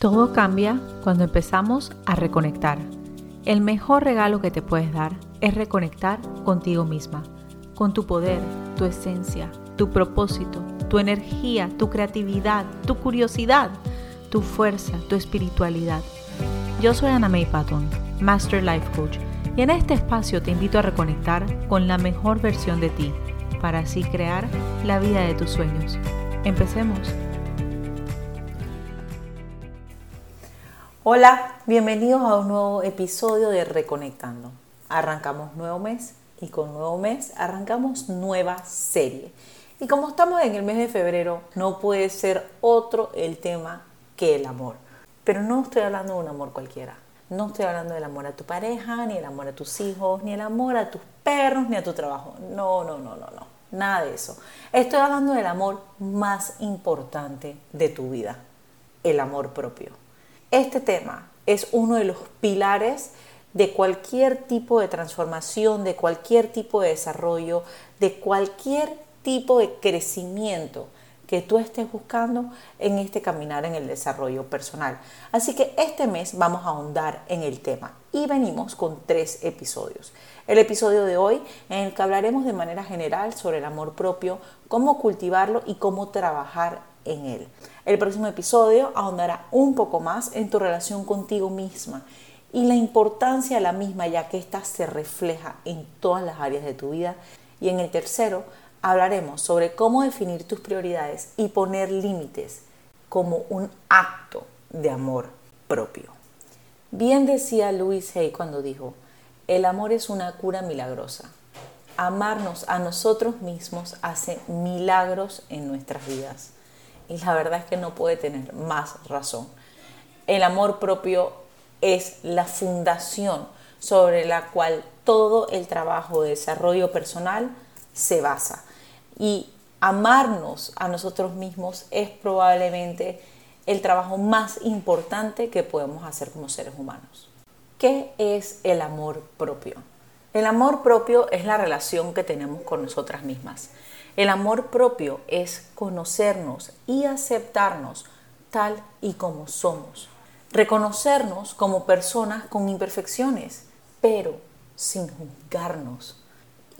Todo cambia cuando empezamos a reconectar. El mejor regalo que te puedes dar es reconectar contigo misma, con tu poder, tu esencia, tu propósito, tu energía, tu creatividad, tu curiosidad, tu fuerza, tu espiritualidad. Yo soy Ana May Patton, Master Life Coach, y en este espacio te invito a reconectar con la mejor versión de ti, para así crear la vida de tus sueños. Empecemos. Hola, bienvenidos a un nuevo episodio de Reconectando. Arrancamos nuevo mes y con nuevo mes arrancamos nueva serie. Y como estamos en el mes de febrero, no puede ser otro el tema que el amor. Pero no estoy hablando de un amor cualquiera. No estoy hablando del amor a tu pareja, ni el amor a tus hijos, ni el amor a tus perros, ni a tu trabajo. No, no, no, no, no. Nada de eso. Estoy hablando del amor más importante de tu vida, el amor propio. Este tema es uno de los pilares de cualquier tipo de transformación, de cualquier tipo de desarrollo, de cualquier tipo de crecimiento que tú estés buscando en este caminar en el desarrollo personal. Así que este mes vamos a ahondar en el tema y venimos con tres episodios. El episodio de hoy en el que hablaremos de manera general sobre el amor propio, cómo cultivarlo y cómo trabajar en él. El próximo episodio ahondará un poco más en tu relación contigo misma y la importancia de la misma ya que ésta se refleja en todas las áreas de tu vida. Y en el tercero hablaremos sobre cómo definir tus prioridades y poner límites como un acto de amor propio. Bien decía Louis Hay cuando dijo, el amor es una cura milagrosa. Amarnos a nosotros mismos hace milagros en nuestras vidas y la verdad es que no puede tener más razón. El amor propio es la fundación sobre la cual todo el trabajo de desarrollo personal se basa. Y amarnos a nosotros mismos es probablemente el trabajo más importante que podemos hacer como seres humanos. ¿Qué es el amor propio? El amor propio es la relación que tenemos con nosotras mismas. El amor propio es conocernos y aceptarnos tal y como somos. Reconocernos como personas con imperfecciones, pero sin juzgarnos.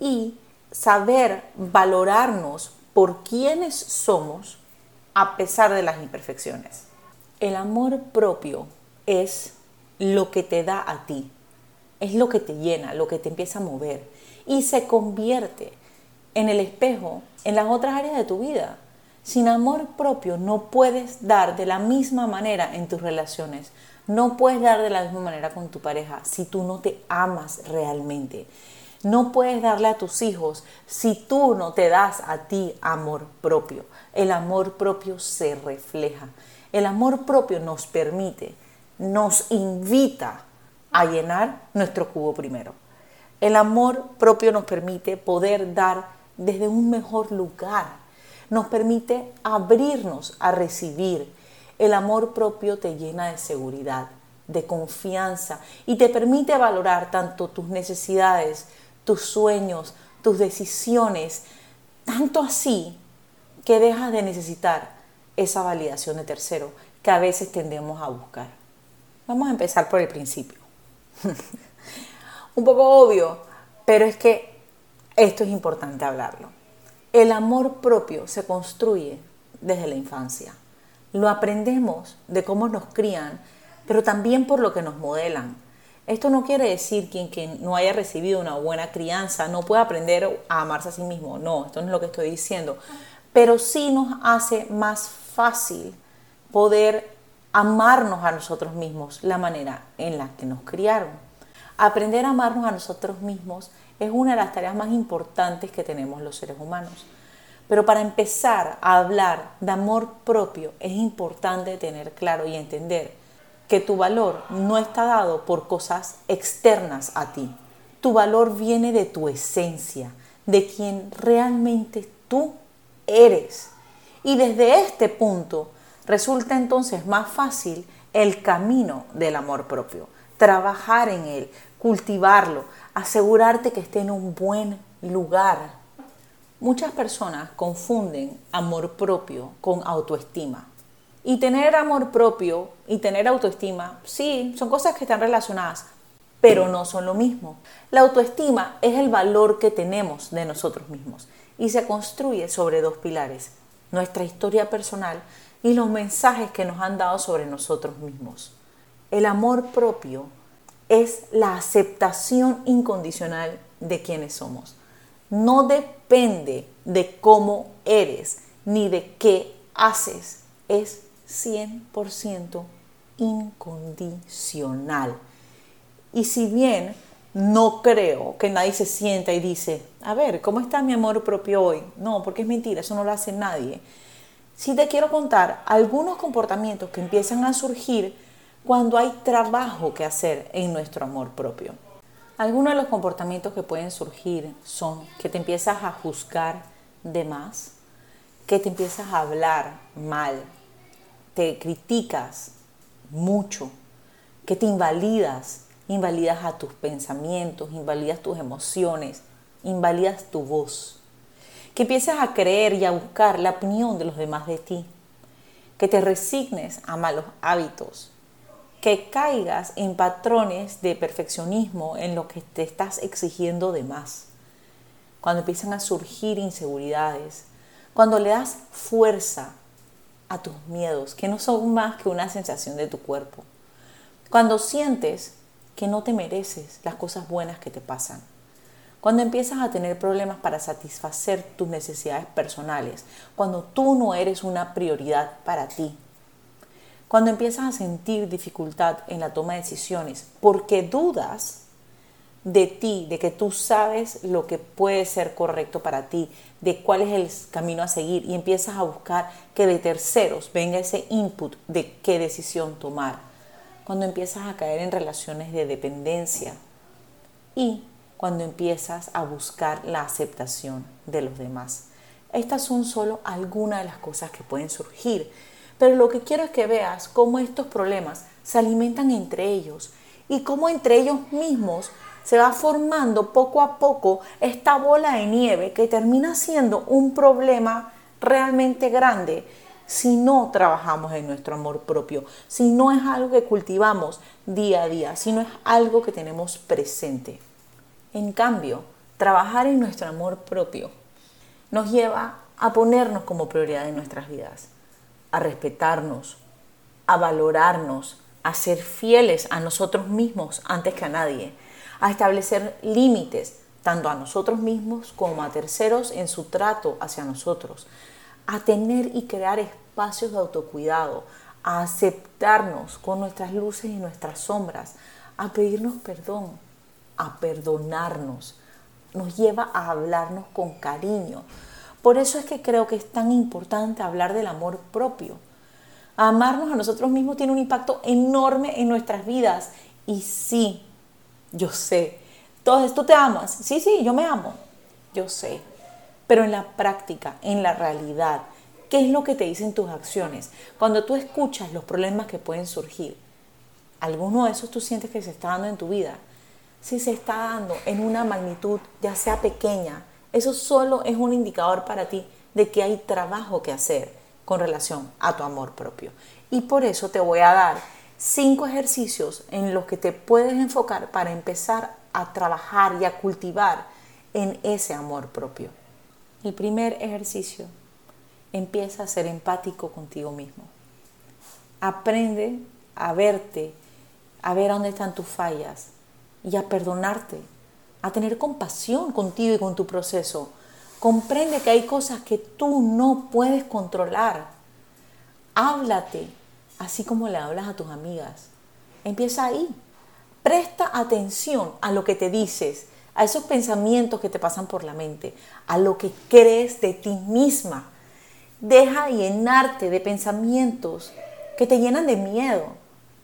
Y saber valorarnos por quienes somos a pesar de las imperfecciones. El amor propio es lo que te da a ti, es lo que te llena, lo que te empieza a mover y se convierte en el espejo, en las otras áreas de tu vida. Sin amor propio no puedes dar de la misma manera en tus relaciones. No puedes dar de la misma manera con tu pareja si tú no te amas realmente. No puedes darle a tus hijos si tú no te das a ti amor propio. El amor propio se refleja. El amor propio nos permite, nos invita a llenar nuestro cubo primero. El amor propio nos permite poder dar desde un mejor lugar. Nos permite abrirnos a recibir. El amor propio te llena de seguridad, de confianza y te permite valorar tanto tus necesidades, tus sueños, tus decisiones, tanto así que dejas de necesitar esa validación de tercero que a veces tendemos a buscar. Vamos a empezar por el principio. Un poco obvio, pero es que esto es importante hablarlo. El amor propio se construye desde la infancia. Lo aprendemos de cómo nos crían, pero también por lo que nos modelan. Esto no quiere decir que quien no haya recibido una buena crianza no pueda aprender a amarse a sí mismo. No, esto no es lo que estoy diciendo. Pero sí nos hace más fácil poder amarnos a nosotros mismos la manera en la que nos criaron. Aprender a amarnos a nosotros mismos es una de las tareas más importantes que tenemos los seres humanos. Pero para empezar a hablar de amor propio es importante tener claro y entender que tu valor no está dado por cosas externas a ti. Tu valor viene de tu esencia, de quien realmente tú eres. Y desde este punto resulta entonces más fácil el camino del amor propio, trabajar en él, cultivarlo, asegurarte que esté en un buen lugar. Muchas personas confunden amor propio con autoestima. Y tener amor propio y tener autoestima, sí, son cosas que están relacionadas, pero no son lo mismo. La autoestima es el valor que tenemos de nosotros mismos y se construye sobre dos pilares, nuestra historia personal y los mensajes que nos han dado sobre nosotros mismos. El amor propio es la aceptación incondicional de quienes somos. No depende de cómo eres ni de qué haces. Es 100% incondicional. Y si bien no creo que nadie se sienta y dice, a ver, ¿cómo está mi amor propio hoy? No, porque es mentira, eso no lo hace nadie. Sí te quiero contar algunos comportamientos que empiezan a surgir cuando hay trabajo que hacer en nuestro amor propio. Algunos de los comportamientos que pueden surgir son que te empiezas a juzgar de más, que te empiezas a hablar mal, te criticas mucho, que te invalidas, invalidas a tus pensamientos, invalidas tus emociones, invalidas tu voz, que empiezas a creer y a buscar la opinión de los demás de ti, que te resignes a malos hábitos, que caigas en patrones de perfeccionismo en lo que te estás exigiendo de más. Cuando empiezan a surgir inseguridades, cuando le das fuerza a tus miedos, que no son más que una sensación de tu cuerpo. Cuando sientes que no te mereces las cosas buenas que te pasan. Cuando empiezas a tener problemas para satisfacer tus necesidades personales. Cuando tú no eres una prioridad para ti. Cuando empiezas a sentir dificultad en la toma de decisiones porque dudas de ti, de que tú sabes lo que puede ser correcto para ti, de cuál es el camino a seguir y empiezas a buscar que de terceros venga ese input de qué decisión tomar. Cuando empiezas a caer en relaciones de dependencia y cuando empiezas a buscar la aceptación de los demás. Estas son solo algunas de las cosas que pueden surgir pero lo que quiero es que veas cómo estos problemas se alimentan entre ellos y cómo entre ellos mismos se va formando poco a poco esta bola de nieve que termina siendo un problema realmente grande si no trabajamos en nuestro amor propio, si no es algo que cultivamos día a día, si no es algo que tenemos presente. En cambio, trabajar en nuestro amor propio nos lleva a ponernos como prioridad en nuestras vidas a respetarnos, a valorarnos, a ser fieles a nosotros mismos antes que a nadie, a establecer límites tanto a nosotros mismos como a terceros en su trato hacia nosotros, a tener y crear espacios de autocuidado, a aceptarnos con nuestras luces y nuestras sombras, a pedirnos perdón, a perdonarnos. Nos lleva a hablarnos con cariño, por eso es que creo que es tan importante hablar del amor propio. Amarnos a nosotros mismos tiene un impacto enorme en nuestras vidas. Y sí, yo sé. Entonces, ¿tú te amas? Sí, sí, yo me amo. Yo sé. Pero en la práctica, en la realidad, ¿qué es lo que te dicen tus acciones? Cuando tú escuchas los problemas que pueden surgir, ¿alguno de esos tú sientes que se está dando en tu vida? Si se está dando en una magnitud, ya sea pequeña, eso solo es un indicador para ti de que hay trabajo que hacer con relación a tu amor propio. Y por eso te voy a dar cinco ejercicios en los que te puedes enfocar para empezar a trabajar y a cultivar en ese amor propio. El primer ejercicio, empieza a ser empático contigo mismo. Aprende a verte, a ver dónde están tus fallas y a perdonarte a tener compasión contigo y con tu proceso. Comprende que hay cosas que tú no puedes controlar. Háblate, así como le hablas a tus amigas. Empieza ahí. Presta atención a lo que te dices, a esos pensamientos que te pasan por la mente, a lo que crees de ti misma. Deja llenarte de pensamientos que te llenan de miedo,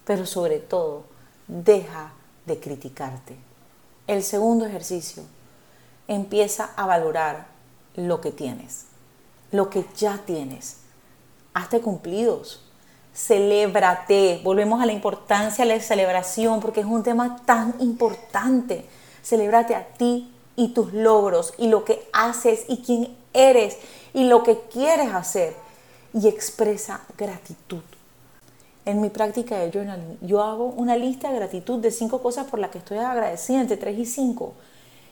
pero sobre todo, deja de criticarte. El segundo ejercicio, empieza a valorar lo que tienes, lo que ya tienes. Hazte cumplidos, celébrate. Volvemos a la importancia de la celebración porque es un tema tan importante. Celébrate a ti y tus logros y lo que haces y quién eres y lo que quieres hacer. y expresa gratitud. En mi práctica de journaling, yo hago una lista de gratitud de cinco cosas por las que estoy agradecida, entre tres y cinco.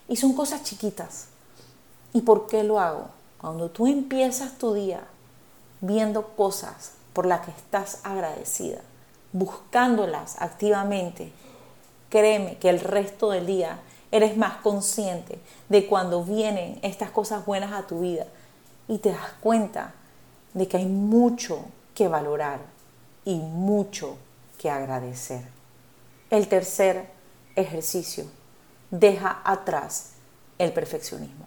Y son cosas chiquitas. ¿Y por qué lo hago? Cuando tú empiezas tu día viendo cosas por las que estás agradecida, buscándolas activamente, créeme que el resto del día eres más consciente de cuando vienen estas cosas buenas a tu vida y te das cuenta de que hay mucho que valorar y mucho que agradecer. El tercer ejercicio, deja atrás el perfeccionismo.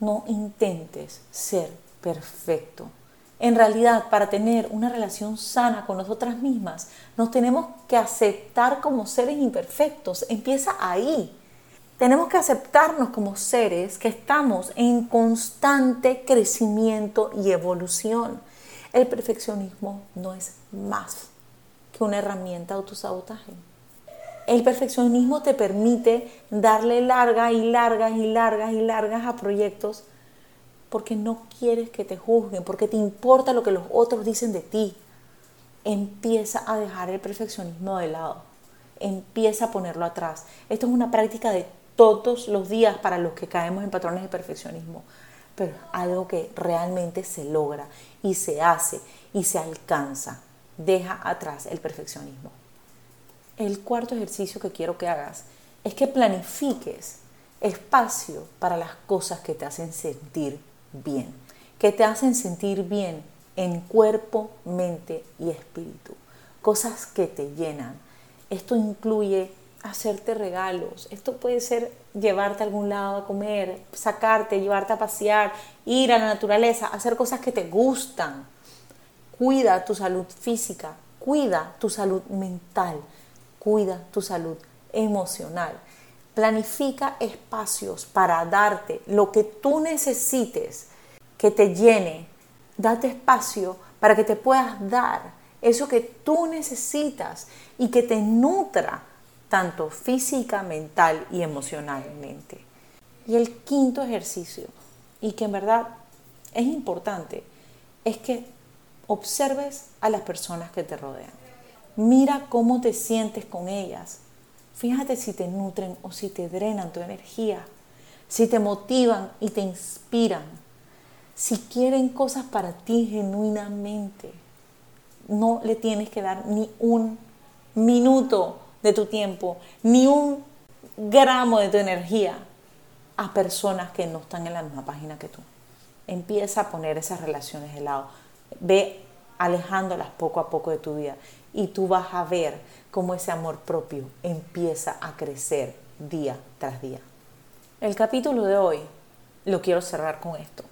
No intentes ser perfecto. En realidad, para tener una relación sana con nosotras mismas, nos tenemos que aceptar como seres imperfectos. Empieza ahí. Tenemos que aceptarnos como seres que estamos en constante crecimiento y evolución. El perfeccionismo no es más que una herramienta de autosabotaje. El perfeccionismo te permite darle largas y largas y largas y largas a proyectos porque no quieres que te juzguen, porque te importa lo que los otros dicen de ti. Empieza a dejar el perfeccionismo de lado. Empieza a ponerlo atrás. Esto es una práctica de todos los días para los que caemos en patrones de perfeccionismo, pero algo que realmente se logra y se hace y se alcanza. Deja atrás el perfeccionismo. El cuarto ejercicio que quiero que hagas es que planifiques espacio para las cosas que te hacen sentir bien, que te hacen sentir bien en cuerpo, mente y espíritu, cosas que te llenan. Esto incluye hacerte regalos. Esto puede ser llevarte a algún lado a comer, sacarte, llevarte a pasear, ir a la naturaleza, hacer cosas que te gustan. Cuida tu salud física, cuida tu salud mental, cuida tu salud emocional. Planifica espacios para darte lo que tú necesites que te llene. Date espacio para que te puedas dar eso que tú necesitas y que te nutra tanto física, mental y emocionalmente. Y el quinto ejercicio, y que en verdad es importante, es que observes a las personas que te rodean. Mira cómo te sientes con ellas. Fíjate si te nutren o si te drenan tu energía, si te motivan y te inspiran, si quieren cosas para ti genuinamente. No le tienes que dar ni un minuto de tu tiempo, ni un gramo de tu energía a personas que no están en la misma página que tú. Empieza a poner esas relaciones de lado. Ve alejándolas poco a poco de tu vida y tú vas a ver cómo ese amor propio empieza a crecer día tras día. El capítulo de hoy lo quiero cerrar con esto.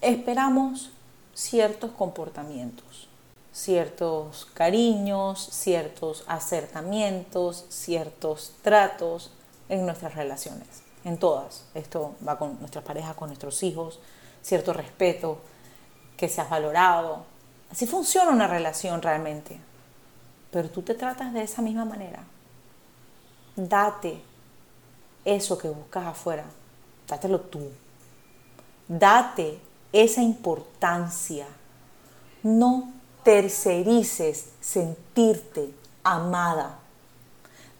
Esperamos ciertos comportamientos ciertos cariños, ciertos acercamientos, ciertos tratos en nuestras relaciones, en todas. Esto va con nuestras parejas, con nuestros hijos, cierto respeto, que seas valorado. Así funciona una relación realmente. Pero tú te tratas de esa misma manera. Date eso que buscas afuera. Dátelo tú. Date esa importancia. No tercerices sentirte amada.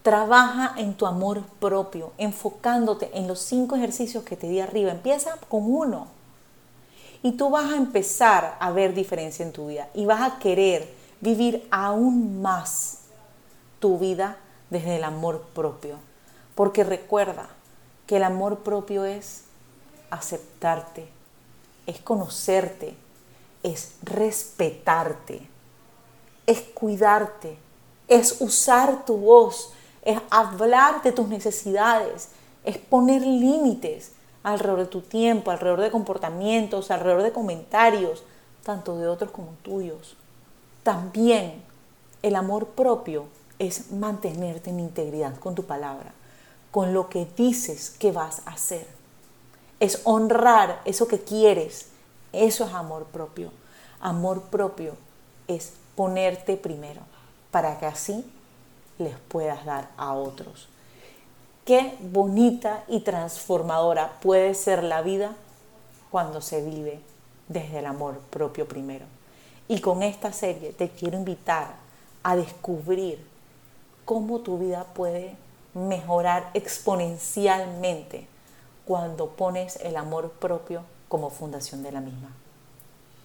Trabaja en tu amor propio, enfocándote en los cinco ejercicios que te di arriba. Empieza con uno. Y tú vas a empezar a ver diferencia en tu vida y vas a querer vivir aún más tu vida desde el amor propio. Porque recuerda que el amor propio es aceptarte, es conocerte, es respetarte, es cuidarte, es usar tu voz, es hablar de tus necesidades, es poner límites alrededor de tu tiempo, alrededor de comportamientos, alrededor de comentarios, tanto de otros como tuyos. También el amor propio es mantenerte en integridad con tu palabra, con lo que dices que vas a hacer. Es honrar eso que quieres, eso es amor propio. Amor propio es ponerte primero para que así les puedas dar a otros. Qué bonita y transformadora puede ser la vida cuando se vive desde el amor propio primero. Y con esta serie te quiero invitar a descubrir cómo tu vida puede mejorar exponencialmente cuando pones el amor propio como fundación de la misma.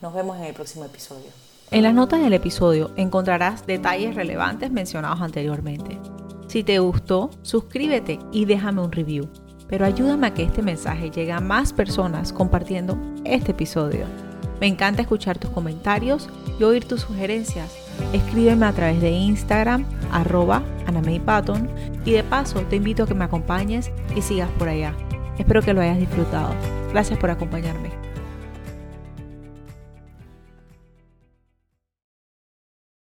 Nos vemos en el próximo episodio. En las notas del episodio encontrarás detalles relevantes mencionados anteriormente. Si te gustó, suscríbete y déjame un review. Pero ayúdame a que este mensaje llegue a más personas compartiendo este episodio. Me encanta escuchar tus comentarios y oír tus sugerencias. Escríbeme a través de Instagram, arroba y de paso te invito a que me acompañes y sigas por allá. Espero que lo hayas disfrutado. Gracias por acompañarme.